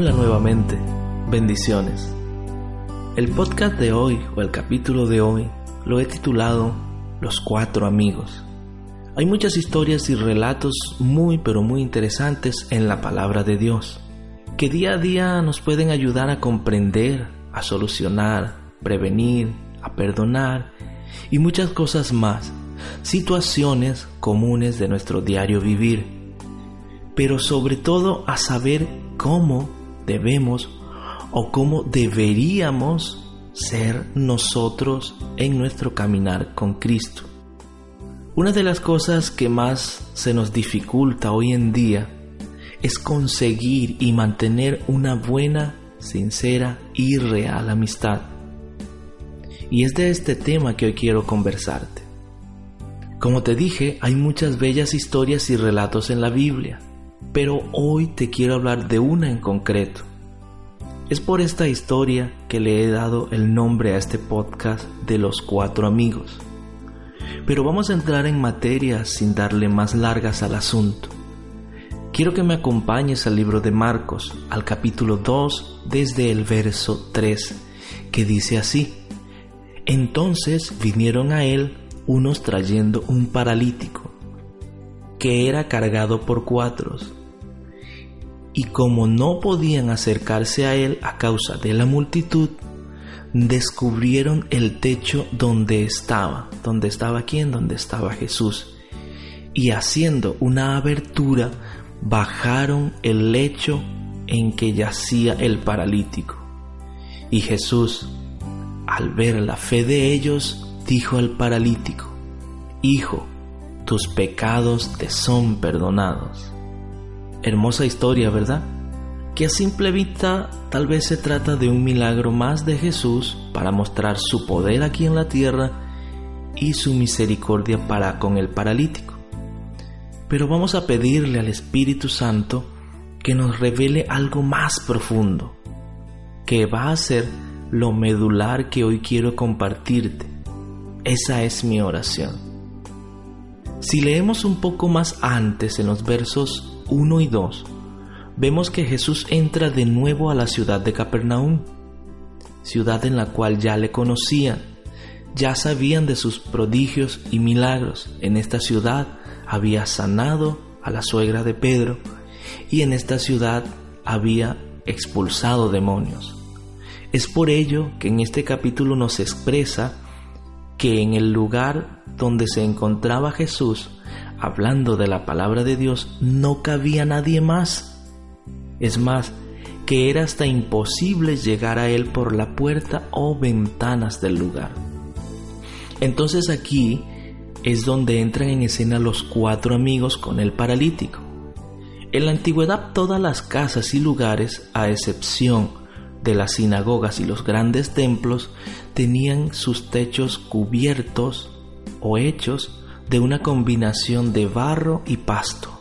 Hola nuevamente, bendiciones. El podcast de hoy o el capítulo de hoy lo he titulado Los cuatro amigos. Hay muchas historias y relatos muy pero muy interesantes en la palabra de Dios, que día a día nos pueden ayudar a comprender, a solucionar, prevenir, a perdonar y muchas cosas más, situaciones comunes de nuestro diario vivir, pero sobre todo a saber cómo debemos o cómo deberíamos ser nosotros en nuestro caminar con Cristo. Una de las cosas que más se nos dificulta hoy en día es conseguir y mantener una buena, sincera y real amistad. Y es de este tema que hoy quiero conversarte. Como te dije, hay muchas bellas historias y relatos en la Biblia, pero hoy te quiero hablar de una en concreto. Es por esta historia que le he dado el nombre a este podcast de los cuatro amigos. Pero vamos a entrar en materia sin darle más largas al asunto. Quiero que me acompañes al libro de Marcos, al capítulo 2, desde el verso 3, que dice así. Entonces vinieron a él unos trayendo un paralítico, que era cargado por cuatros, y como no podían acercarse a él a causa de la multitud, descubrieron el techo donde estaba, donde estaba quién, donde estaba Jesús, y haciendo una abertura, bajaron el lecho en que yacía el paralítico. Y Jesús, al ver la fe de ellos, dijo al paralítico, Hijo, tus pecados te son perdonados. Hermosa historia, ¿verdad? Que a simple vista tal vez se trata de un milagro más de Jesús para mostrar su poder aquí en la tierra y su misericordia para con el paralítico. Pero vamos a pedirle al Espíritu Santo que nos revele algo más profundo, que va a ser lo medular que hoy quiero compartirte. Esa es mi oración. Si leemos un poco más antes en los versos 1 y 2, vemos que Jesús entra de nuevo a la ciudad de Capernaum, ciudad en la cual ya le conocían, ya sabían de sus prodigios y milagros. En esta ciudad había sanado a la suegra de Pedro y en esta ciudad había expulsado demonios. Es por ello que en este capítulo nos expresa que en el lugar donde se encontraba Jesús hablando de la palabra de Dios, no cabía nadie más. Es más, que era hasta imposible llegar a él por la puerta o ventanas del lugar. Entonces aquí es donde entran en escena los cuatro amigos con el paralítico. En la antigüedad todas las casas y lugares, a excepción de las sinagogas y los grandes templos, tenían sus techos cubiertos o hechos de una combinación de barro y pasto,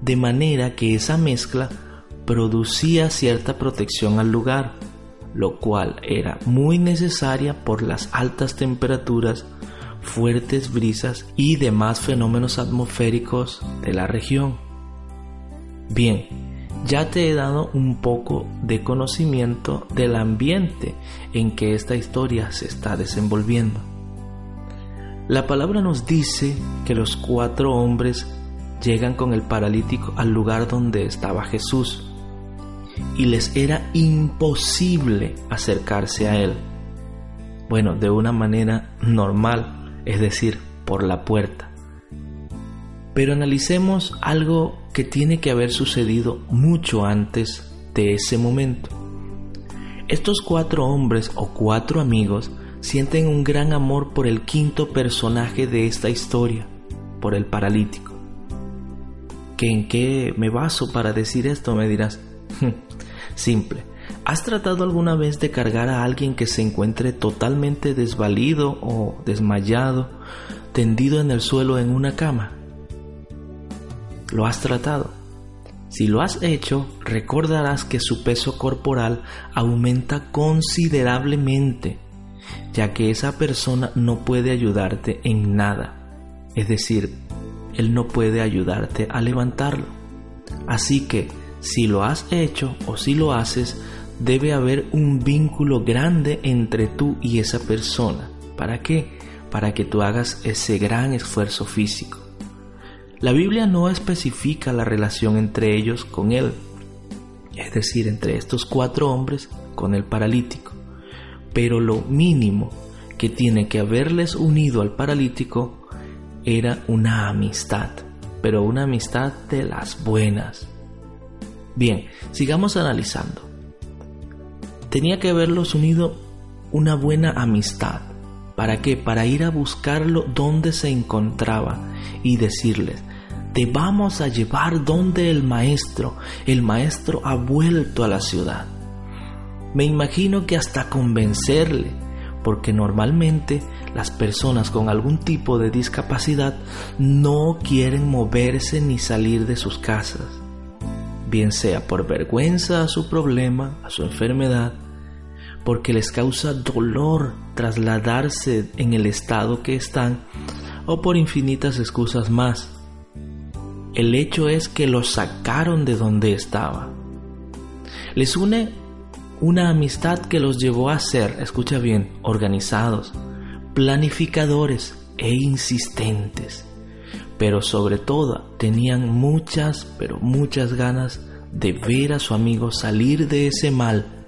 de manera que esa mezcla producía cierta protección al lugar, lo cual era muy necesaria por las altas temperaturas, fuertes brisas y demás fenómenos atmosféricos de la región. Bien, ya te he dado un poco de conocimiento del ambiente en que esta historia se está desenvolviendo. La palabra nos dice que los cuatro hombres llegan con el paralítico al lugar donde estaba Jesús y les era imposible acercarse a él. Bueno, de una manera normal, es decir, por la puerta. Pero analicemos algo que tiene que haber sucedido mucho antes de ese momento. Estos cuatro hombres o cuatro amigos sienten un gran amor por el quinto personaje de esta historia, por el paralítico. ¿Que en qué me baso para decir esto? Me dirás. Simple. ¿Has tratado alguna vez de cargar a alguien que se encuentre totalmente desvalido o desmayado, tendido en el suelo en una cama? ¿Lo has tratado? Si lo has hecho, recordarás que su peso corporal aumenta considerablemente ya que esa persona no puede ayudarte en nada. Es decir, Él no puede ayudarte a levantarlo. Así que si lo has hecho o si lo haces, debe haber un vínculo grande entre tú y esa persona. ¿Para qué? Para que tú hagas ese gran esfuerzo físico. La Biblia no especifica la relación entre ellos con él, es decir, entre estos cuatro hombres con el paralítico. Pero lo mínimo que tiene que haberles unido al paralítico era una amistad, pero una amistad de las buenas. Bien, sigamos analizando. Tenía que haberlos unido una buena amistad. ¿Para qué? Para ir a buscarlo donde se encontraba y decirles, te vamos a llevar donde el maestro, el maestro ha vuelto a la ciudad. Me imagino que hasta convencerle, porque normalmente las personas con algún tipo de discapacidad no quieren moverse ni salir de sus casas, bien sea por vergüenza a su problema, a su enfermedad, porque les causa dolor trasladarse en el estado que están o por infinitas excusas más. El hecho es que los sacaron de donde estaba. Les une una amistad que los llevó a ser, escucha bien, organizados, planificadores e insistentes. Pero sobre todo tenían muchas, pero muchas ganas de ver a su amigo salir de ese mal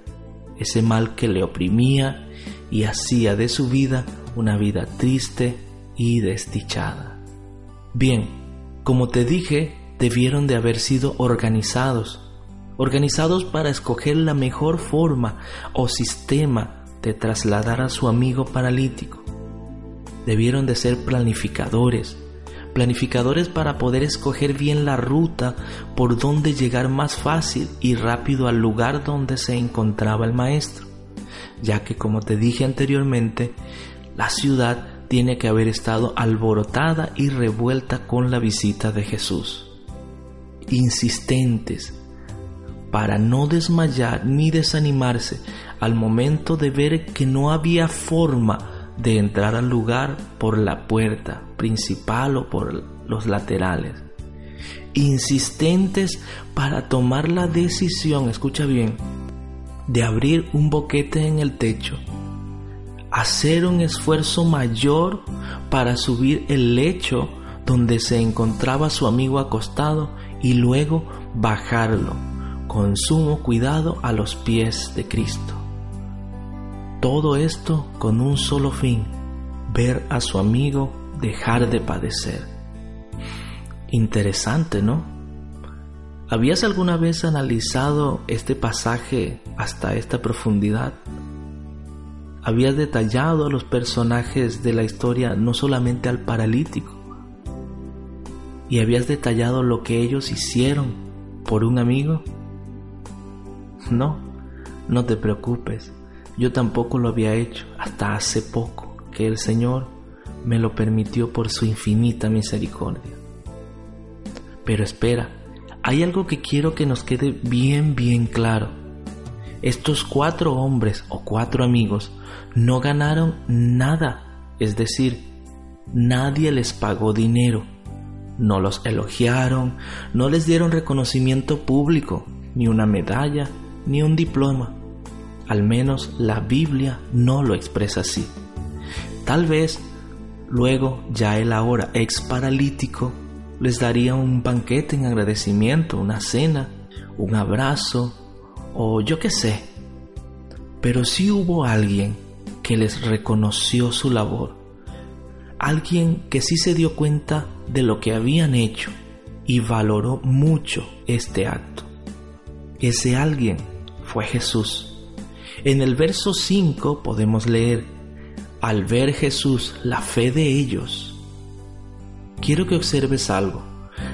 ese mal que le oprimía y hacía de su vida una vida triste y desdichada. Bien, como te dije, debieron de haber sido organizados, organizados para escoger la mejor forma o sistema de trasladar a su amigo paralítico. Debieron de ser planificadores, planificadores para poder escoger bien la ruta por donde llegar más fácil y rápido al lugar donde se encontraba el maestro, ya que como te dije anteriormente, la ciudad tiene que haber estado alborotada y revuelta con la visita de Jesús. Insistentes, para no desmayar ni desanimarse al momento de ver que no había forma de entrar al lugar por la puerta principal o por los laterales. Insistentes para tomar la decisión, escucha bien, de abrir un boquete en el techo, hacer un esfuerzo mayor para subir el lecho donde se encontraba su amigo acostado y luego bajarlo con sumo cuidado a los pies de Cristo. Todo esto con un solo fin, ver a su amigo dejar de padecer. Interesante, ¿no? ¿Habías alguna vez analizado este pasaje hasta esta profundidad? ¿Habías detallado a los personajes de la historia, no solamente al paralítico? ¿Y habías detallado lo que ellos hicieron por un amigo? No, no te preocupes. Yo tampoco lo había hecho hasta hace poco que el Señor me lo permitió por su infinita misericordia. Pero espera, hay algo que quiero que nos quede bien, bien claro. Estos cuatro hombres o cuatro amigos no ganaron nada, es decir, nadie les pagó dinero, no los elogiaron, no les dieron reconocimiento público, ni una medalla, ni un diploma. Al menos la Biblia no lo expresa así. Tal vez luego ya el ahora ex paralítico les daría un banquete en agradecimiento, una cena, un abrazo o yo qué sé. Pero sí hubo alguien que les reconoció su labor, alguien que sí se dio cuenta de lo que habían hecho y valoró mucho este acto. Ese alguien fue Jesús. En el verso 5 podemos leer, al ver Jesús la fe de ellos. Quiero que observes algo.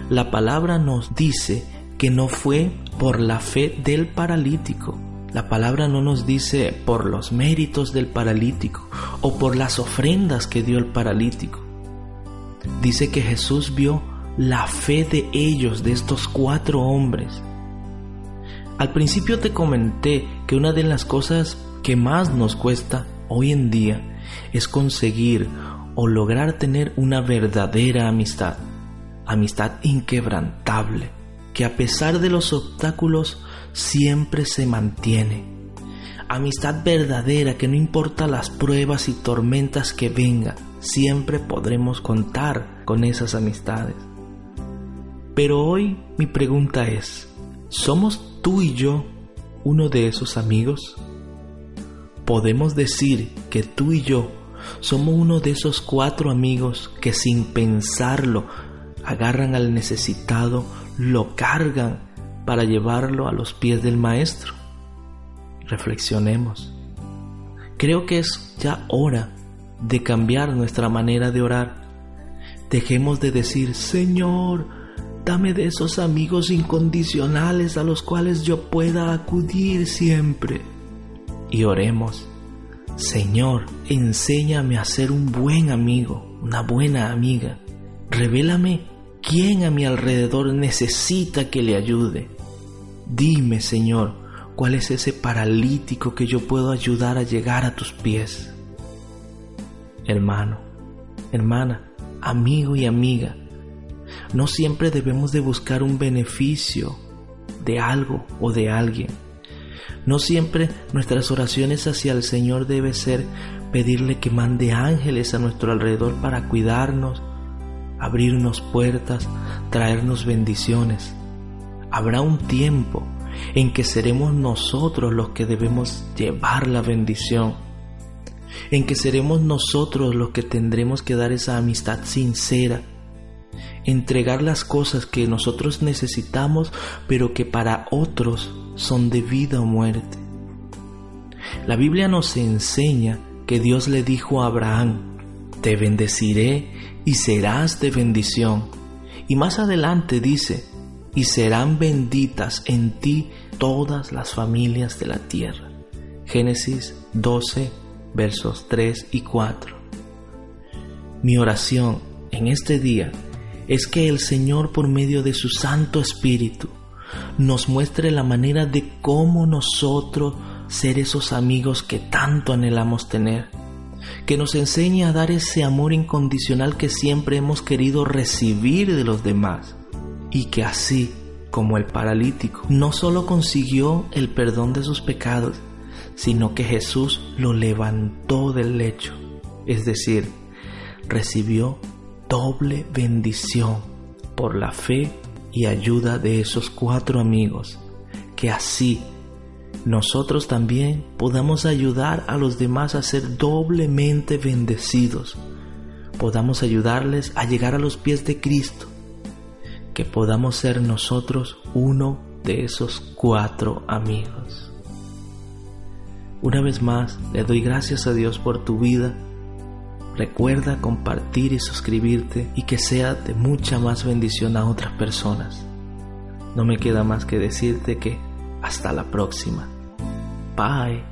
La palabra nos dice que no fue por la fe del paralítico. La palabra no nos dice por los méritos del paralítico o por las ofrendas que dio el paralítico. Dice que Jesús vio la fe de ellos, de estos cuatro hombres. Al principio te comenté que una de las cosas que más nos cuesta hoy en día es conseguir o lograr tener una verdadera amistad, amistad inquebrantable, que a pesar de los obstáculos siempre se mantiene. Amistad verdadera que no importa las pruebas y tormentas que vengan, siempre podremos contar con esas amistades. Pero hoy mi pregunta es, ¿somos tú y yo uno de esos amigos? Podemos decir que tú y yo somos uno de esos cuatro amigos que sin pensarlo agarran al necesitado, lo cargan para llevarlo a los pies del Maestro. Reflexionemos. Creo que es ya hora de cambiar nuestra manera de orar. Dejemos de decir, Señor, dame de esos amigos incondicionales a los cuales yo pueda acudir siempre. Y oremos, Señor, enséñame a ser un buen amigo, una buena amiga. Revélame quién a mi alrededor necesita que le ayude. Dime, Señor, cuál es ese paralítico que yo puedo ayudar a llegar a tus pies. Hermano, hermana, amigo y amiga, no siempre debemos de buscar un beneficio de algo o de alguien. No siempre nuestras oraciones hacia el Señor debe ser pedirle que mande ángeles a nuestro alrededor para cuidarnos, abrirnos puertas, traernos bendiciones. Habrá un tiempo en que seremos nosotros los que debemos llevar la bendición en que seremos nosotros los que tendremos que dar esa amistad sincera, entregar las cosas que nosotros necesitamos, pero que para otros son de vida o muerte. La Biblia nos enseña que Dios le dijo a Abraham, te bendeciré y serás de bendición. Y más adelante dice, y serán benditas en ti todas las familias de la tierra. Génesis 12, versos 3 y 4. Mi oración en este día es que el Señor por medio de su Santo Espíritu nos muestre la manera de cómo nosotros ser esos amigos que tanto anhelamos tener, que nos enseñe a dar ese amor incondicional que siempre hemos querido recibir de los demás. Y que así como el paralítico no solo consiguió el perdón de sus pecados, sino que Jesús lo levantó del lecho, es decir, recibió doble bendición por la fe y ayuda de esos cuatro amigos, que así nosotros también podamos ayudar a los demás a ser doblemente bendecidos, podamos ayudarles a llegar a los pies de Cristo, que podamos ser nosotros uno de esos cuatro amigos. Una vez más, le doy gracias a Dios por tu vida. Recuerda compartir y suscribirte y que sea de mucha más bendición a otras personas. No me queda más que decirte que hasta la próxima. Bye.